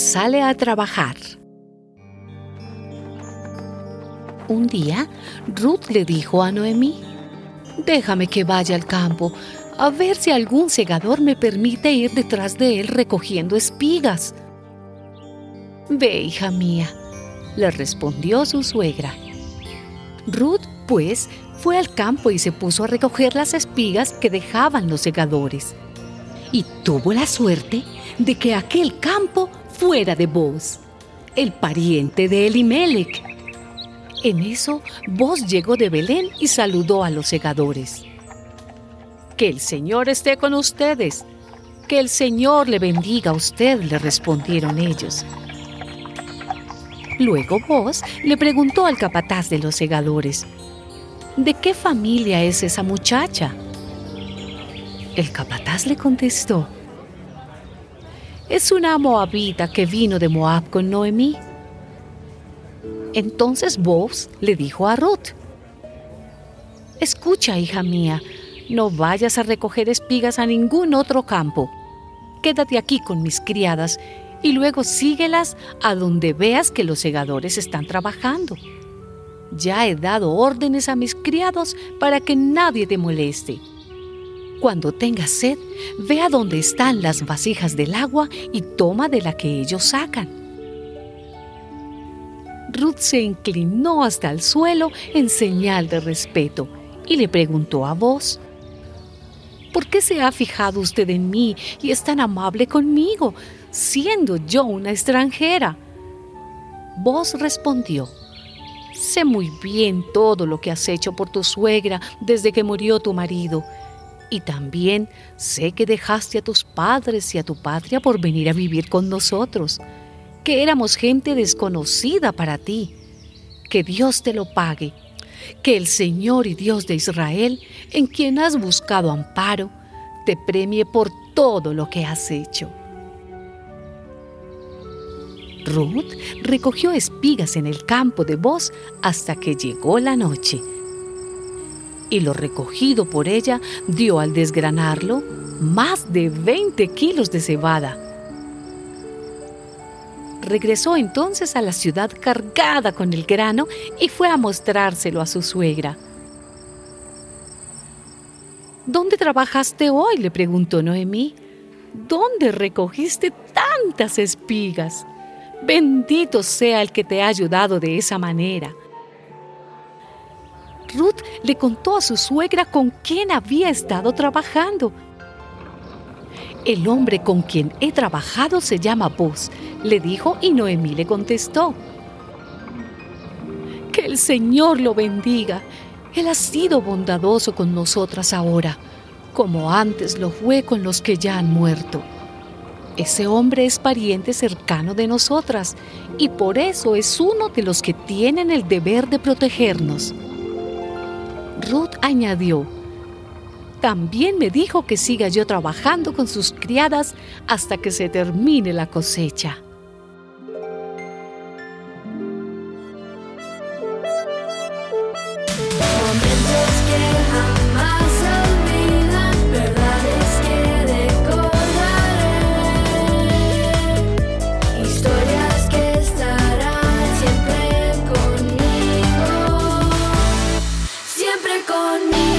sale a trabajar. Un día, Ruth le dijo a Noemí, déjame que vaya al campo a ver si algún segador me permite ir detrás de él recogiendo espigas. Ve, hija mía, le respondió su suegra. Ruth, pues, fue al campo y se puso a recoger las espigas que dejaban los segadores. Y tuvo la suerte de que aquel campo fuera de Boz, el pariente de Elimelech. En eso, Boz llegó de Belén y saludó a los segadores. Que el Señor esté con ustedes. Que el Señor le bendiga a usted, le respondieron ellos. Luego Boz le preguntó al capataz de los segadores, ¿de qué familia es esa muchacha? El capataz le contestó, es una moabita que vino de Moab con Noemí. Entonces Boz le dijo a Ruth, Escucha, hija mía, no vayas a recoger espigas a ningún otro campo. Quédate aquí con mis criadas y luego síguelas a donde veas que los segadores están trabajando. Ya he dado órdenes a mis criados para que nadie te moleste. Cuando tengas sed, ve a donde están las vasijas del agua y toma de la que ellos sacan. Ruth se inclinó hasta el suelo en señal de respeto y le preguntó a voz, ¿Por qué se ha fijado usted en mí y es tan amable conmigo, siendo yo una extranjera? Vos respondió, Sé muy bien todo lo que has hecho por tu suegra desde que murió tu marido. Y también sé que dejaste a tus padres y a tu patria por venir a vivir con nosotros, que éramos gente desconocida para ti. Que Dios te lo pague que el Señor y Dios de Israel, en quien has buscado amparo, te premie por todo lo que has hecho. Ruth recogió espigas en el campo de Boz hasta que llegó la noche. Y lo recogido por ella dio al desgranarlo más de 20 kilos de cebada regresó entonces a la ciudad cargada con el grano y fue a mostrárselo a su suegra. ¿Dónde trabajaste hoy? le preguntó Noemí. ¿Dónde recogiste tantas espigas? Bendito sea el que te ha ayudado de esa manera. Ruth le contó a su suegra con quién había estado trabajando el hombre con quien he trabajado se llama Boz, le dijo y Noemí le contestó. Que el Señor lo bendiga. Él ha sido bondadoso con nosotras ahora, como antes lo fue con los que ya han muerto. Ese hombre es pariente cercano de nosotras y por eso es uno de los que tienen el deber de protegernos. Ruth añadió, también me dijo que siga yo trabajando con sus criadas hasta que se termine la cosecha. siempre conmigo.